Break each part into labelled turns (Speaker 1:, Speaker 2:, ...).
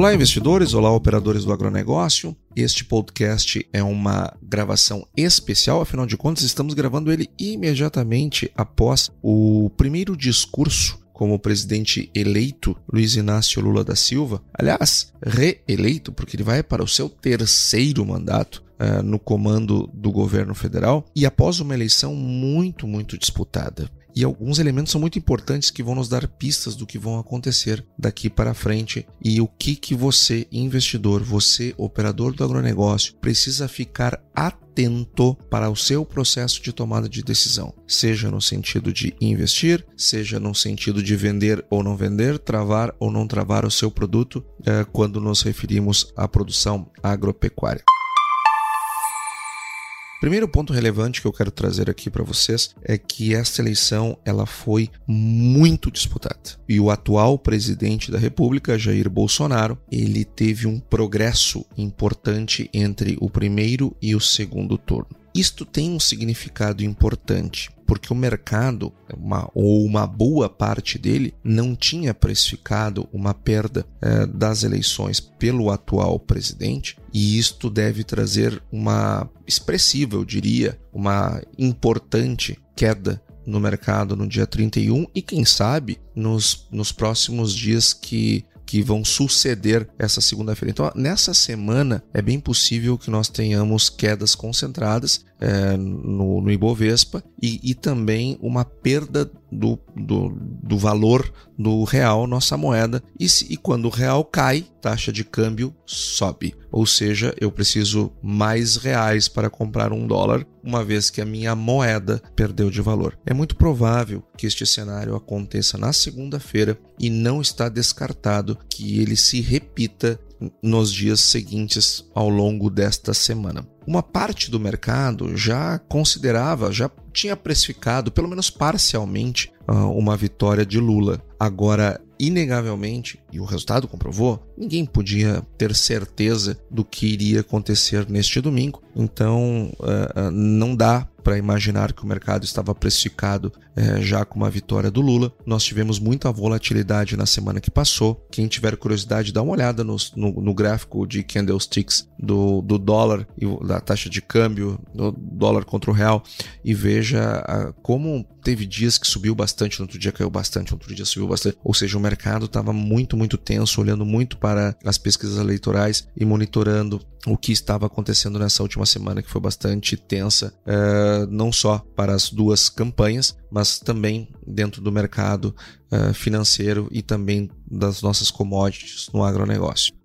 Speaker 1: Olá, investidores! Olá, operadores do agronegócio. Este podcast é uma gravação especial, afinal de contas, estamos gravando ele imediatamente após o primeiro discurso como presidente eleito Luiz Inácio Lula da Silva, aliás, reeleito, porque ele vai para o seu terceiro mandato uh, no comando do governo federal, e após uma eleição muito, muito disputada. E alguns elementos são muito importantes que vão nos dar pistas do que vão acontecer daqui para frente e o que que você, investidor, você, operador do agronegócio, precisa ficar atento para o seu processo de tomada de decisão, seja no sentido de investir, seja no sentido de vender ou não vender, travar ou não travar o seu produto, eh, quando nos referimos à produção agropecuária. Primeiro ponto relevante que eu quero trazer aqui para vocês é que esta eleição ela foi muito disputada. E o atual presidente da República, Jair Bolsonaro, ele teve um progresso importante entre o primeiro e o segundo turno. Isto tem um significado importante, porque o mercado, uma, ou uma boa parte dele, não tinha precificado uma perda eh, das eleições pelo atual presidente, e isto deve trazer uma expressiva, eu diria, uma importante queda no mercado no dia 31 e quem sabe nos, nos próximos dias que que vão suceder essa segunda-feira. Então, nessa semana, é bem possível que nós tenhamos quedas concentradas é, no, no, Ibovespa e, e, também uma perda do, do, do, valor do real, nossa moeda. E, se, e quando o real cai, taxa de câmbio sobe. Ou seja, eu preciso mais reais para comprar um dólar, uma vez que a minha moeda perdeu de valor. É muito provável que este cenário aconteça na segunda-feira e não está descartado que ele se repita nos dias seguintes ao longo desta semana. Uma parte do mercado já considerava, já tinha precificado, pelo menos parcialmente, ah, uma vitória de Lula. Agora, inegavelmente, e o resultado comprovou, ninguém podia ter certeza do que iria acontecer neste domingo. Então, uh, uh, não dá para imaginar que o mercado estava precificado uh, já com uma vitória do Lula. Nós tivemos muita volatilidade na semana que passou. Quem tiver curiosidade, dá uma olhada no, no, no gráfico de candlesticks do, do dólar e da taxa de câmbio do dólar contra o real e veja como teve dias que subiu bastante, no outro dia caiu bastante, no outro dia subiu bastante. Ou seja, o mercado estava muito, muito tenso, olhando muito para as pesquisas eleitorais e monitorando o que estava acontecendo nessa última semana, que foi bastante tensa, uh, não só para as duas campanhas, mas também dentro do mercado uh, financeiro e também das nossas commodities no agronegócio.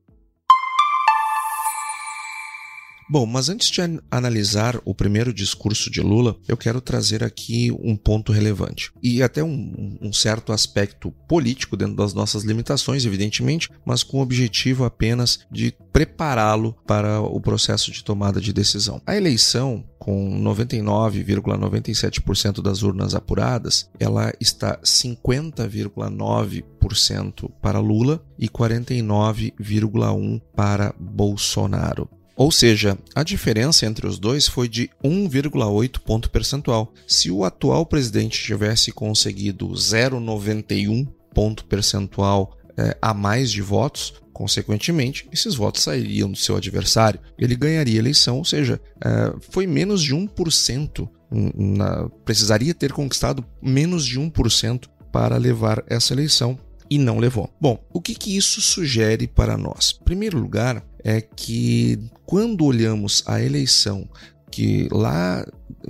Speaker 1: Bom, mas antes de analisar o primeiro discurso de Lula, eu quero trazer aqui um ponto relevante e até um, um certo aspecto político dentro das nossas limitações, evidentemente, mas com o objetivo apenas de prepará-lo para o processo de tomada de decisão. A eleição, com 99,97% das urnas apuradas, ela está 50,9% para Lula e 49,1% para Bolsonaro. Ou seja, a diferença entre os dois foi de 1,8 ponto percentual. Se o atual presidente tivesse conseguido 0,91 ponto percentual é, a mais de votos, consequentemente, esses votos sairiam do seu adversário. Ele ganharia a eleição, ou seja, é, foi menos de 1%. Na, precisaria ter conquistado menos de 1% para levar essa eleição e não levou. Bom, o que, que isso sugere para nós? Em primeiro lugar, é que quando olhamos a eleição que lá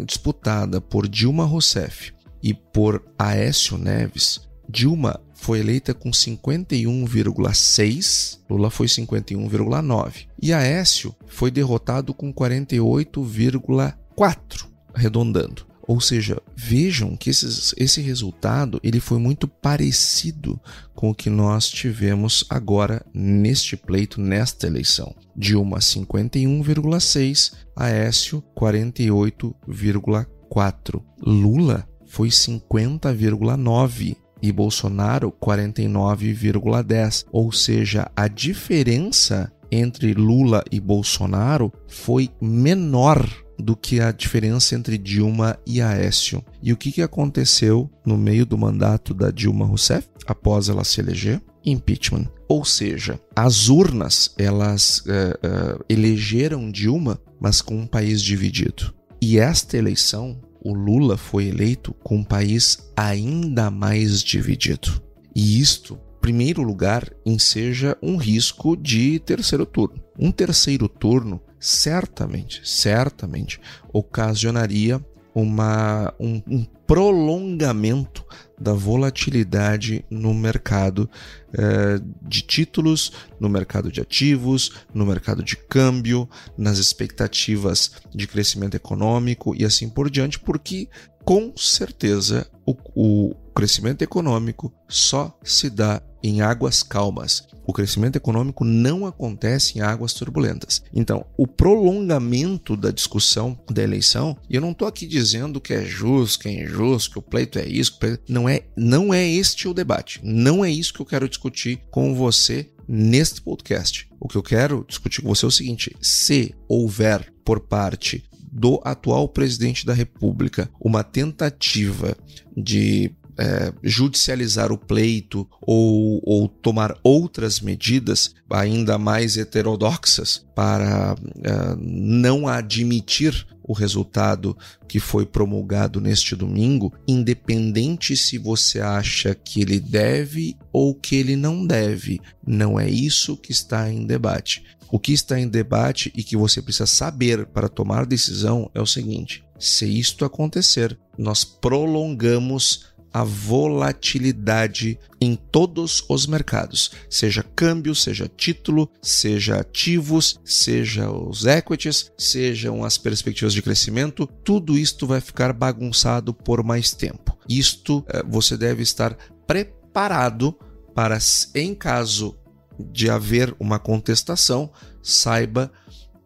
Speaker 1: disputada por Dilma Rousseff e por Aécio Neves, Dilma foi eleita com 51,6, Lula foi 51,9 e Aécio foi derrotado com 48,4, arredondando. Ou seja, vejam que esses, esse resultado ele foi muito parecido com o que nós tivemos agora neste pleito, nesta eleição. Dilma 51,6, Aécio 48,4. Lula foi 50,9 e Bolsonaro 49,10. Ou seja, a diferença entre Lula e Bolsonaro foi menor do que a diferença entre Dilma e Aécio. E o que, que aconteceu no meio do mandato da Dilma Rousseff, após ela se eleger? Impeachment. Ou seja, as urnas elas uh, uh, elegeram Dilma, mas com um país dividido. E esta eleição, o Lula foi eleito com um país ainda mais dividido. E isto primeiro lugar, enseja um risco de terceiro turno. Um terceiro turno certamente, certamente ocasionaria uma, um, um prolongamento da volatilidade no mercado eh, de títulos, no mercado de ativos, no mercado de câmbio, nas expectativas de crescimento econômico e assim por diante, porque com certeza o, o crescimento econômico só se dá em águas calmas. O crescimento econômico não acontece em águas turbulentas. Então, o prolongamento da discussão da eleição, e eu não estou aqui dizendo que é justo, que é injusto, que o pleito é isso, não é, não é este o debate. Não é isso que eu quero discutir com você neste podcast. O que eu quero discutir com você é o seguinte: se houver por parte do atual presidente da República uma tentativa de é, judicializar o pleito ou, ou, tomar outras medidas ainda mais heterodoxas para é, não admitir o resultado que foi promulgado neste domingo, independente se você acha que ele deve ou que ele não deve. Não é isso que está em debate. O que está em debate e que você precisa saber para tomar decisão é o seguinte: se isto acontecer, nós prolongamos a volatilidade em todos os mercados, seja câmbio, seja título, seja ativos, seja os equities, sejam as perspectivas de crescimento, tudo isto vai ficar bagunçado por mais tempo. Isto eh, você deve estar preparado para, em caso de haver uma contestação, saiba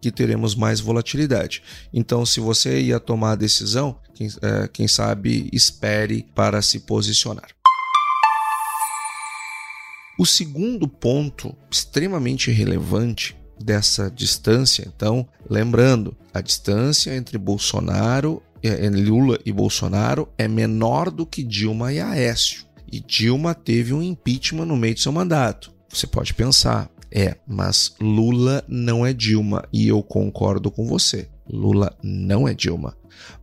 Speaker 1: que teremos mais volatilidade. Então, se você ia tomar a decisão, quem, é, quem sabe espere para se posicionar. O segundo ponto extremamente relevante dessa distância, então, lembrando, a distância entre Bolsonaro, é, Lula e Bolsonaro é menor do que Dilma e Aécio. E Dilma teve um impeachment no meio de seu mandato. Você pode pensar, é, mas Lula não é Dilma e eu concordo com você. Lula não é Dilma,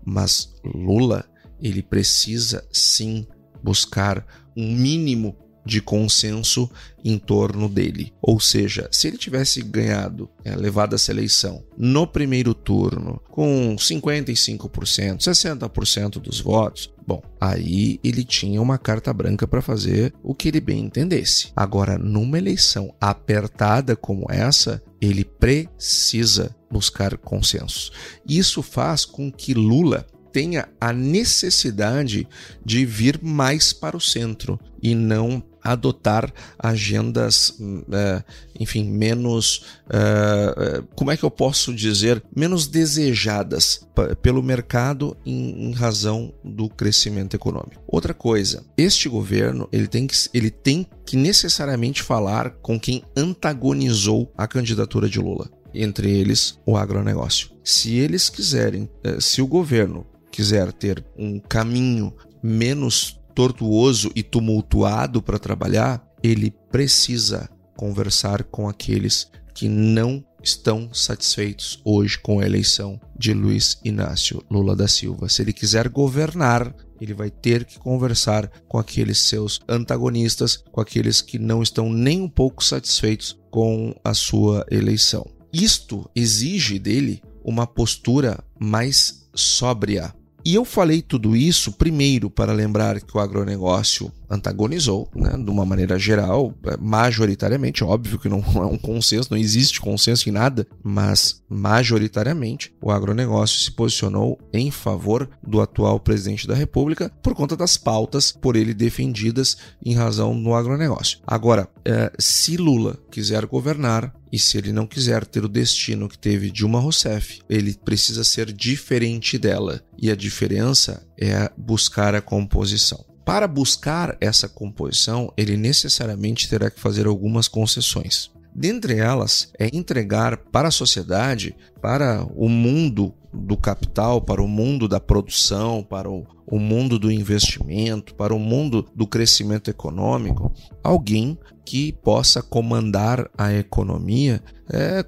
Speaker 1: mas Lula ele precisa sim buscar um mínimo de consenso em torno dele. Ou seja, se ele tivesse ganhado, é, levado essa eleição no primeiro turno com 55%, 60% dos votos, bom, aí ele tinha uma carta branca para fazer o que ele bem entendesse. Agora, numa eleição apertada como essa, ele precisa buscar consenso. Isso faz com que Lula tenha a necessidade de vir mais para o centro e não adotar agendas, é, enfim, menos, é, é, como é que eu posso dizer, menos desejadas pelo mercado em, razão do crescimento econômico. Outra coisa, este governo ele tem, que, ele tem que necessariamente falar com quem antagonizou a candidatura de Lula, entre eles o agronegócio. Se eles quiserem, se o governo quiser ter um caminho menos tortuoso e tumultuado para trabalhar, ele precisa conversar com aqueles que não estão satisfeitos hoje com a eleição de Luiz Inácio Lula da Silva. Se ele quiser governar, ele vai ter que conversar com aqueles seus antagonistas, com aqueles que não estão nem um pouco satisfeitos com a sua eleição. Isto exige dele uma postura mais sóbria. E eu falei tudo isso primeiro para lembrar que o agronegócio antagonizou, né, de uma maneira geral, é, majoritariamente, óbvio que não é um consenso, não existe consenso em nada, mas majoritariamente o agronegócio se posicionou em favor do atual presidente da República por conta das pautas por ele defendidas em razão do agronegócio. Agora, é, se Lula quiser governar, e se ele não quiser ter o destino que teve Dilma Rousseff, ele precisa ser diferente dela. E a diferença é buscar a composição. Para buscar essa composição, ele necessariamente terá que fazer algumas concessões. Dentre elas, é entregar para a sociedade, para o mundo do capital, para o mundo da produção, para o, o mundo do investimento, para o mundo do crescimento econômico, alguém que possa comandar a economia é,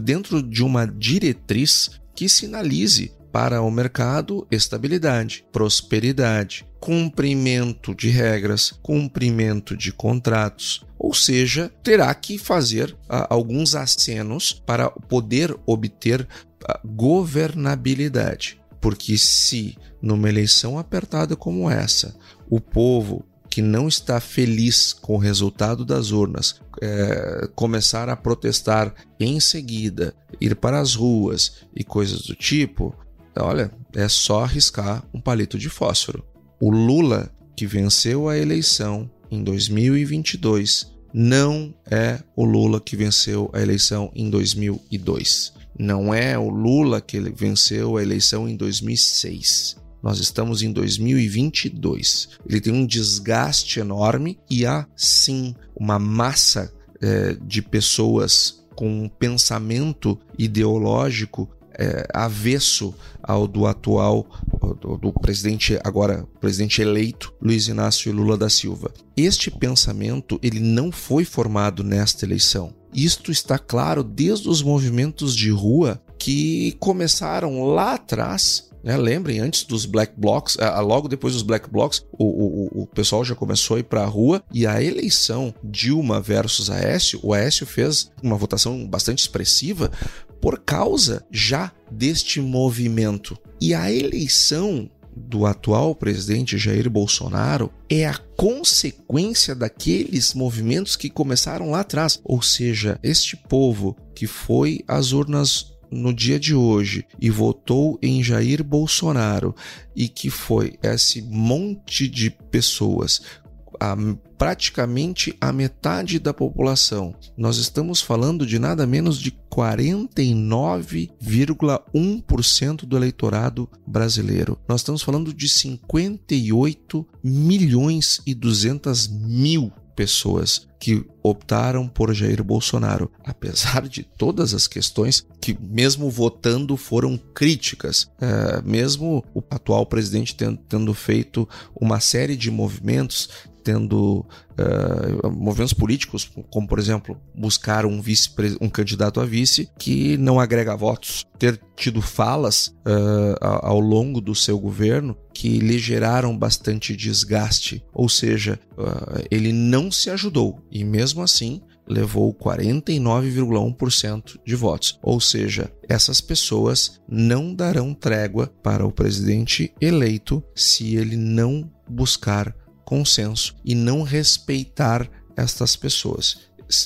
Speaker 1: dentro de uma diretriz que sinalize para o mercado estabilidade, prosperidade, cumprimento de regras, cumprimento de contratos, ou seja, terá que fazer alguns acenos para poder obter governabilidade. Porque se numa eleição apertada como essa, o povo que não está feliz com o resultado das urnas é, começar a protestar em seguida, ir para as ruas e coisas do tipo, olha, é só arriscar um palito de fósforo. O Lula, que venceu a eleição em 2022, não é o Lula que venceu a eleição em 2002. Não é o Lula que venceu a eleição em 2006. Nós estamos em 2022. Ele tem um desgaste enorme e há sim uma massa é, de pessoas com um pensamento ideológico é, avesso ao do atual do, do, presidente agora presidente eleito Luiz Inácio Lula da Silva. Este pensamento ele não foi formado nesta eleição. Isto está claro desde os movimentos de rua que começaram lá atrás né? Lembrem, antes dos black blocs, logo depois dos black blocs, o, o, o pessoal já começou a ir para a rua e a eleição Dilma versus Aécio, o Aécio fez uma votação bastante expressiva por causa já deste movimento. E a eleição do atual presidente Jair Bolsonaro é a consequência daqueles movimentos que começaram lá atrás. Ou seja, este povo que foi às urnas no dia de hoje e votou em Jair Bolsonaro e que foi esse monte de pessoas a, praticamente a metade da população. Nós estamos falando de nada menos de 49,1% do eleitorado brasileiro. Nós estamos falando de 58 milhões e 200 mil pessoas que optaram por Jair Bolsonaro, apesar de todas as questões que, mesmo votando, foram críticas, é, mesmo o atual presidente tendo, tendo feito uma série de movimentos tendo uh, movimentos políticos, como por exemplo buscar um vice um candidato a vice que não agrega votos, ter tido falas uh, ao longo do seu governo que lhe geraram bastante desgaste, ou seja, uh, ele não se ajudou e mesmo assim levou 49,1% de votos. Ou seja, essas pessoas não darão trégua para o presidente eleito se ele não buscar consenso e não respeitar estas pessoas.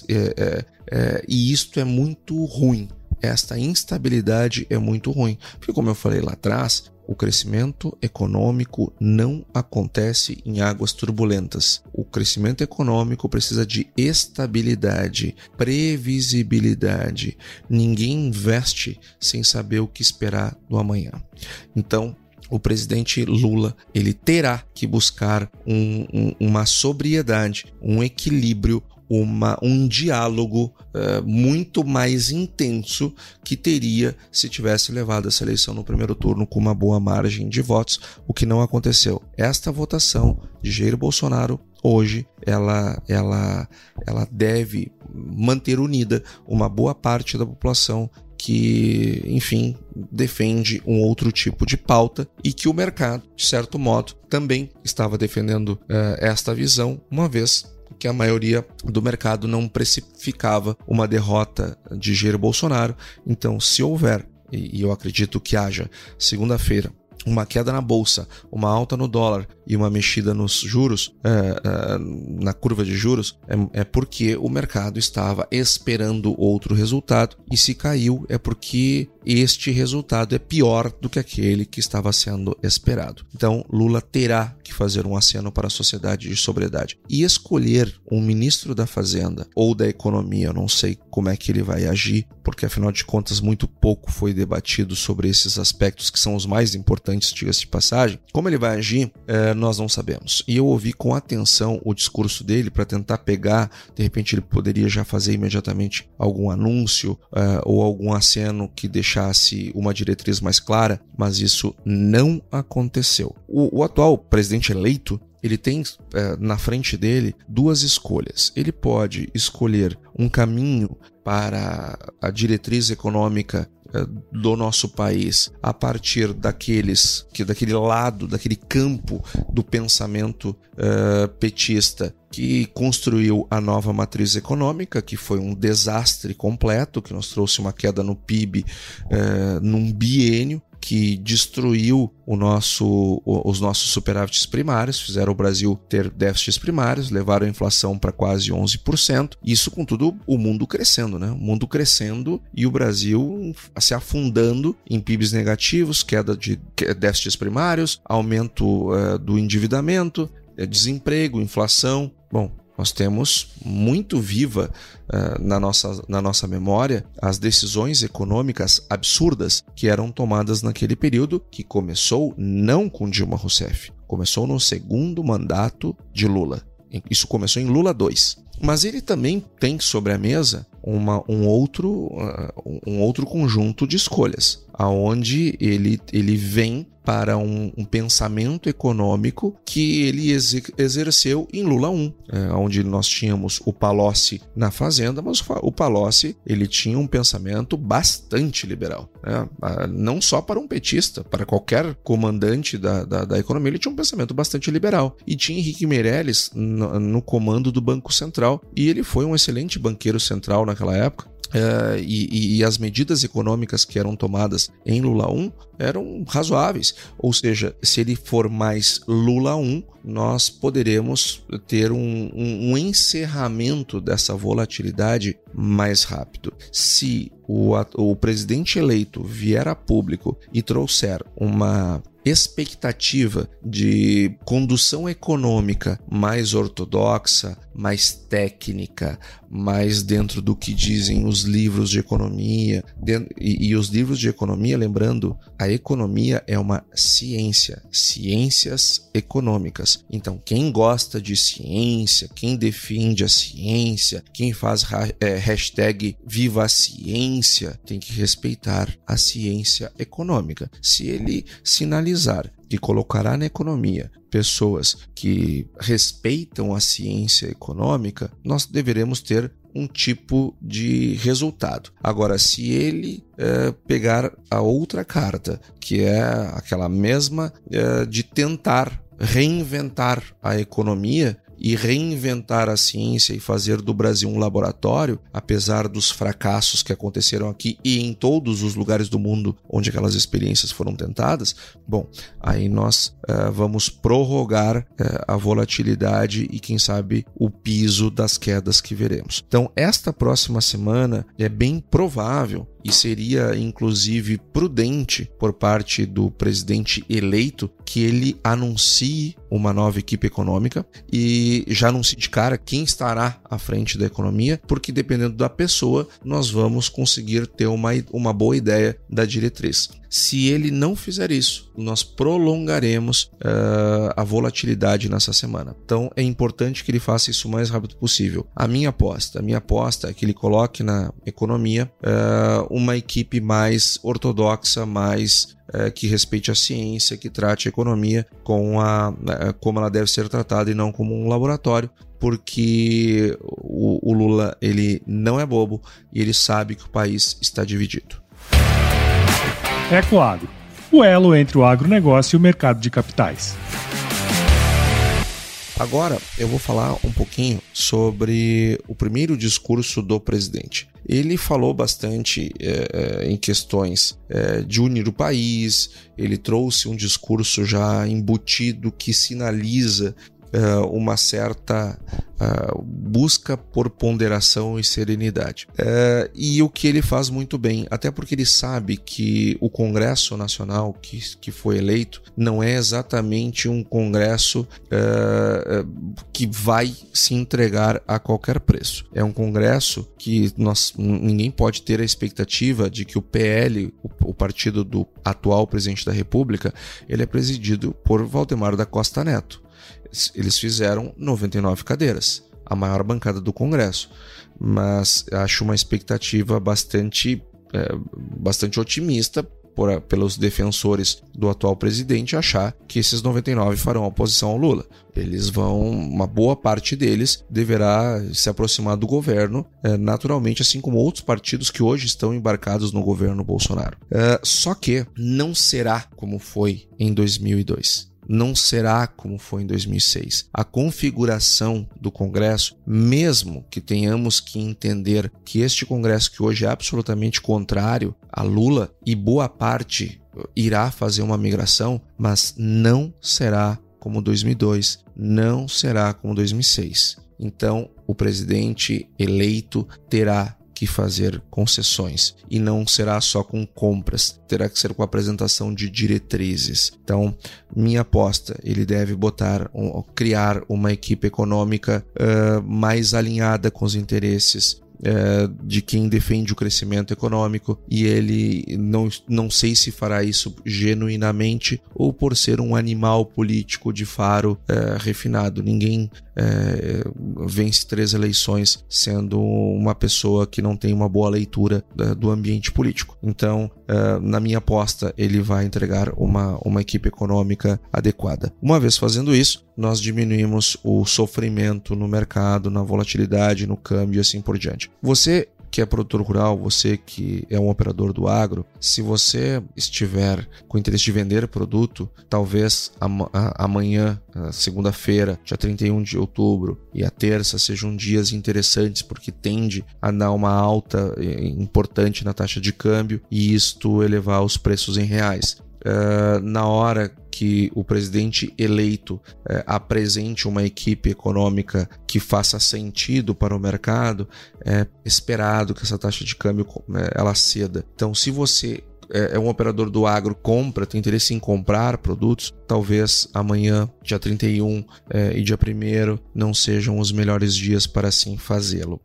Speaker 1: É, é, é, e isto é muito ruim. Esta instabilidade é muito ruim. Porque, como eu falei lá atrás, o crescimento econômico não acontece em águas turbulentas. O crescimento econômico precisa de estabilidade, previsibilidade. Ninguém investe sem saber o que esperar do amanhã. Então, o presidente Lula ele terá que buscar um, um, uma sobriedade, um equilíbrio, uma, um diálogo uh, muito mais intenso que teria se tivesse levado essa eleição no primeiro turno com uma boa margem de votos, o que não aconteceu. Esta votação de Jair Bolsonaro hoje ela, ela, ela deve manter unida uma boa parte da população que, enfim, defende um outro tipo de pauta e que o mercado, de certo modo, também estava defendendo uh, esta visão, uma vez que a maioria do mercado não precificava uma derrota de Jair Bolsonaro. Então, se houver e eu acredito que haja segunda-feira uma queda na bolsa, uma alta no dólar e uma mexida nos juros, é, é, na curva de juros, é, é, porque o mercado estava esperando outro resultado e se caiu é porque este resultado é pior do que aquele que estava sendo esperado. Então, Lula terá que fazer um aceno para a sociedade de sobriedade e escolher um ministro da Fazenda ou da Economia, eu não sei como é que ele vai agir, porque afinal de contas muito pouco foi debatido sobre esses aspectos que são os mais importantes, diga-se de passagem. Como ele vai agir, é, nós não sabemos. E eu ouvi com atenção o discurso dele para tentar pegar, de repente ele poderia já fazer imediatamente algum anúncio é, ou algum aceno que deixasse uma diretriz mais clara, mas isso não aconteceu. o, o atual presidente eleito ele tem é, na frente dele duas escolhas. Ele pode escolher um caminho para a diretriz econômica do nosso país a partir daqueles que daquele lado, daquele campo do pensamento uh, petista que construiu a nova matriz econômica, que foi um desastre completo, que nos trouxe uma queda no PIB uh, num biênio que destruiu nosso, os nossos superávites primários, fizeram o Brasil ter déficits primários, levaram a inflação para quase 11%. Isso com tudo o mundo crescendo, né? O mundo crescendo e o Brasil se afundando em PIBs negativos, queda de déficits primários, aumento uh, do endividamento, eh, desemprego, inflação. Bom, nós temos muito viva uh, na, nossa, na nossa memória as decisões econômicas absurdas que eram tomadas naquele período, que começou não com Dilma Rousseff, começou no segundo mandato de Lula. Isso começou em Lula 2. Mas ele também tem sobre a mesa uma, um, outro, uh, um outro conjunto de escolhas, aonde ele, ele vem para um, um, pensamento econômico que ele exerceu em Lula 1, é, onde nós tínhamos o Palocci na fazenda, mas o Palocci ele tinha um pensamento bastante liberal, né? não só para um petista, para qualquer comandante da, da, da, economia, ele tinha um pensamento bastante liberal. E tinha Henrique Meirelles no, no comando do Banco Central, e ele foi um excelente banqueiro central naquela época, Uh, e, e, as medidas econômicas que eram tomadas em Lula 1 eram razoáveis. Ou seja, se ele for mais Lula 1, nós poderemos ter um, um, um encerramento dessa volatilidade mais rápido. Se o, o presidente eleito vier a público e trouxer uma expectativa de condução econômica mais ortodoxa, mais técnica, mais dentro do que dizem os livros de economia. E, e os livros de economia, lembrando, a economia é uma ciência, ciências econômicas. Então, quem gosta de ciência, quem defende a ciência, quem faz é, hashtag Viva a Ciência, tem que respeitar a ciência econômica. Se ele sinalizar que colocará na economia pessoas que respeitam a ciência econômica, nós deveremos ter um tipo de resultado. Agora, se ele é, pegar a outra carta, que é aquela mesma é, de tentar reinventar a economia, e reinventar a ciência e fazer do Brasil um laboratório, apesar dos fracassos que aconteceram aqui e em todos os lugares do mundo onde aquelas experiências foram tentadas, bom, aí nós uh, vamos prorrogar uh, a volatilidade e, quem sabe, o piso das quedas que veremos. Então, esta próxima semana é bem provável e seria inclusive prudente por parte do presidente eleito que ele anuncie uma nova equipe econômica e já anuncie de cara quem estará à frente da economia, porque dependendo da pessoa, nós vamos conseguir ter uma, uma boa ideia da diretriz. Se ele não fizer isso, nós prolongaremos uh, a volatilidade nessa semana. Então é importante que ele faça isso o mais rápido possível. A minha aposta, a minha aposta é que ele coloque na economia uh, uma equipe mais ortodoxa, mais uh, que respeite a ciência, que trate a economia com a, como ela deve ser tratada e não como um laboratório porque o, o Lula ele não é bobo e ele sabe que o país está dividido.
Speaker 2: Ecoagro, o elo entre o agronegócio e o mercado de capitais.
Speaker 1: Agora eu vou falar um pouquinho sobre o primeiro discurso do presidente. Ele falou bastante é, em questões é, de unir o país, ele trouxe um discurso já embutido que sinaliza uh, uma certa uh, busca por ponderação e serenidade. Uh, e o que ele faz muito bem, até porque ele sabe que o Congresso Nacional que, que foi eleito não é exatamente um Congresso que vai se entregar a qualquer preço. É um Congresso que nós, ninguém pode ter a expectativa de que o PL, o, o partido do atual presidente da República, ele é presidido por Valdemar da Costa Neto eles fizeram 99 cadeiras, a maior bancada do Congresso. Mas acho uma expectativa bastante, é, bastante otimista por, pelos defensores do atual presidente achar que esses 99 farão oposição ao Lula. Eles vão, uma boa parte deles deverá se aproximar do governo, é, naturalmente, assim como outros partidos que hoje estão embarcados no governo Bolsonaro. É, só que não será como foi em 2002 não será como foi em 2006. A configuração do Congresso, mesmo que tenhamos que entender que este Congresso que hoje é absolutamente contrário a Lula e boa parte irá fazer uma migração, mas não será como 2002, não será como 2006. Então, o presidente eleito terá que fazer concessões e não será só com compras, terá que ser com apresentação de diretrizes. Então, minha aposta, ele deve botar, um, criar uma equipe econômica uh, mais alinhada com os interesses é, de quem defende o crescimento econômico e ele não, não sei se fará isso genuinamente ou por ser um animal político de faro é, refinado. Ninguém é, vence três eleições sendo uma pessoa que não tem uma boa leitura é, do ambiente político. Então, é, na minha aposta, ele vai entregar uma, uma equipe econômica adequada. Uma vez fazendo isso, nós diminuímos o sofrimento no mercado, na volatilidade, no câmbio e assim por diante. Você que é produtor rural, você que é um operador do agro, se você estiver com interesse de vender produto, talvez amanhã, segunda-feira, dia 31 de outubro, e a terça sejam dias interessantes porque tende a dar uma alta eh, importante na taxa de câmbio e isto elevar os preços em reais. Uh, na hora que o presidente eleito é, apresente uma equipe econômica que faça sentido para o mercado, é esperado que essa taxa de câmbio é, ela ceda. Então, se você é, é um operador do agro, compra, tem interesse em comprar produtos, talvez amanhã, dia 31 é, e dia 1 não sejam os melhores dias para assim fazê-lo.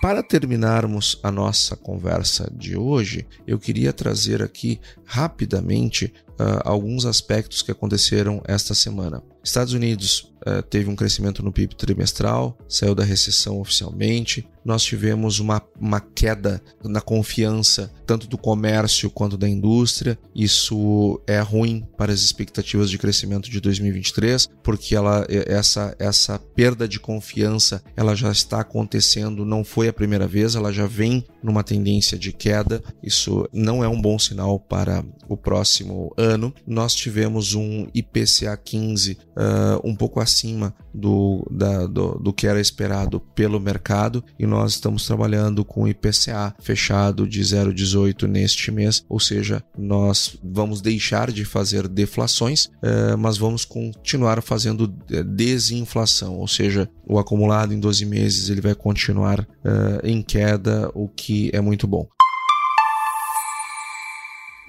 Speaker 1: Para terminarmos a nossa conversa de hoje, eu queria trazer aqui rapidamente uh, alguns aspectos que aconteceram esta semana. Estados Unidos uh, teve um crescimento no PIB trimestral, saiu da recessão oficialmente. Nós tivemos uma, uma queda na confiança tanto do comércio quanto da indústria. Isso é ruim para as expectativas de crescimento de 2023, porque ela, essa, essa perda de confiança ela já está acontecendo, não foi a primeira vez, ela já vem numa tendência de queda. Isso não é um bom sinal para o próximo ano. Nós tivemos um IPCA 15 uh, um pouco acima do, da, do, do, que era esperado pelo mercado e nós estamos trabalhando com IPCA fechado de 0,18 neste mês, ou seja, nós vamos deixar de fazer deflações, uh, mas vamos continuar fazendo desinflação, ou seja, o acumulado em 12 meses ele vai continuar uh, em queda, o que é muito bom.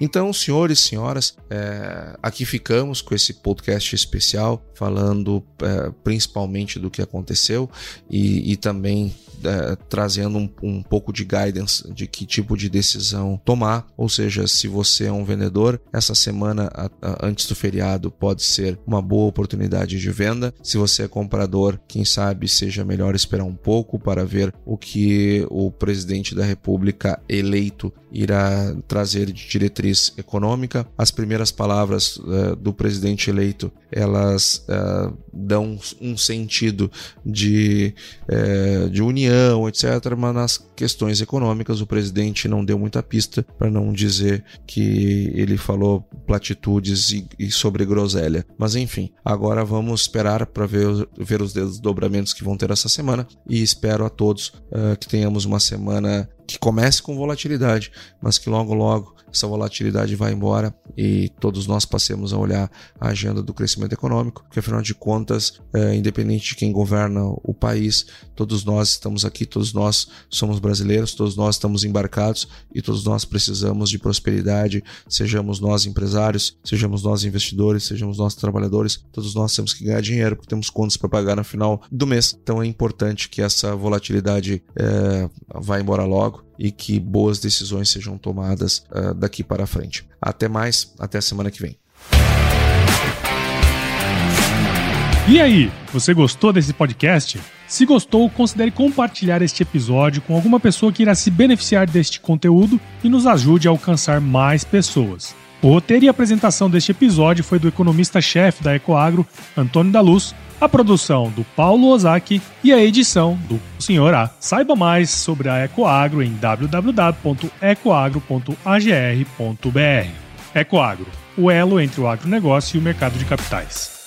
Speaker 1: Então, senhores e senhoras, é, aqui ficamos com esse podcast especial, falando é, principalmente do que aconteceu e, e também é, trazendo um, um, pouco de guidance de que tipo de decisão tomar. Ou seja, se você é um vendedor, essa semana a, a, antes do feriado pode ser uma boa oportunidade de venda. Se você é comprador, quem sabe seja melhor esperar um pouco para ver o que o presidente da República eleito irá trazer de diretriz econômica. As primeiras palavras uh, do presidente eleito elas uh, dão um sentido de, uh, de união, etc. Mas nas questões econômicas o presidente não deu muita pista para não dizer que ele falou platitudes e, e, sobre groselha. Mas enfim, agora vamos esperar para ver, ver os desdobramentos que vão ter essa semana e espero a todos que tenhamos uma semana que comece com volatilidade, mas que logo logo essa volatilidade vai embora e todos nós passemos a olhar a agenda do crescimento econômico, porque afinal de contas, é, independente de quem governa o país, todos nós estamos aqui, todos nós somos brasileiros, todos nós estamos embarcados e todos nós precisamos de prosperidade, sejamos nós empresários, sejamos nós investidores, sejamos nós trabalhadores, todos nós temos que ganhar dinheiro porque temos contas para pagar no final do mês. Então é importante que essa volatilidade é, vá embora logo e que boas decisões sejam tomadas uh, daqui para frente. Até mais, até a semana que vem.
Speaker 2: E aí, você gostou desse podcast? Se gostou, considere compartilhar este episódio com alguma pessoa que irá se beneficiar deste conteúdo e nos ajude a alcançar mais pessoas. O roteiro e apresentação deste episódio foi do economista-chefe da Ecoagro, Antônio da Luz, a produção do Paulo Ozaki e a edição do Senhor A. Saiba mais sobre a Ecoagro em www.ecoagro.agr.br. Ecoagro, o elo entre o agronegócio e o mercado de capitais.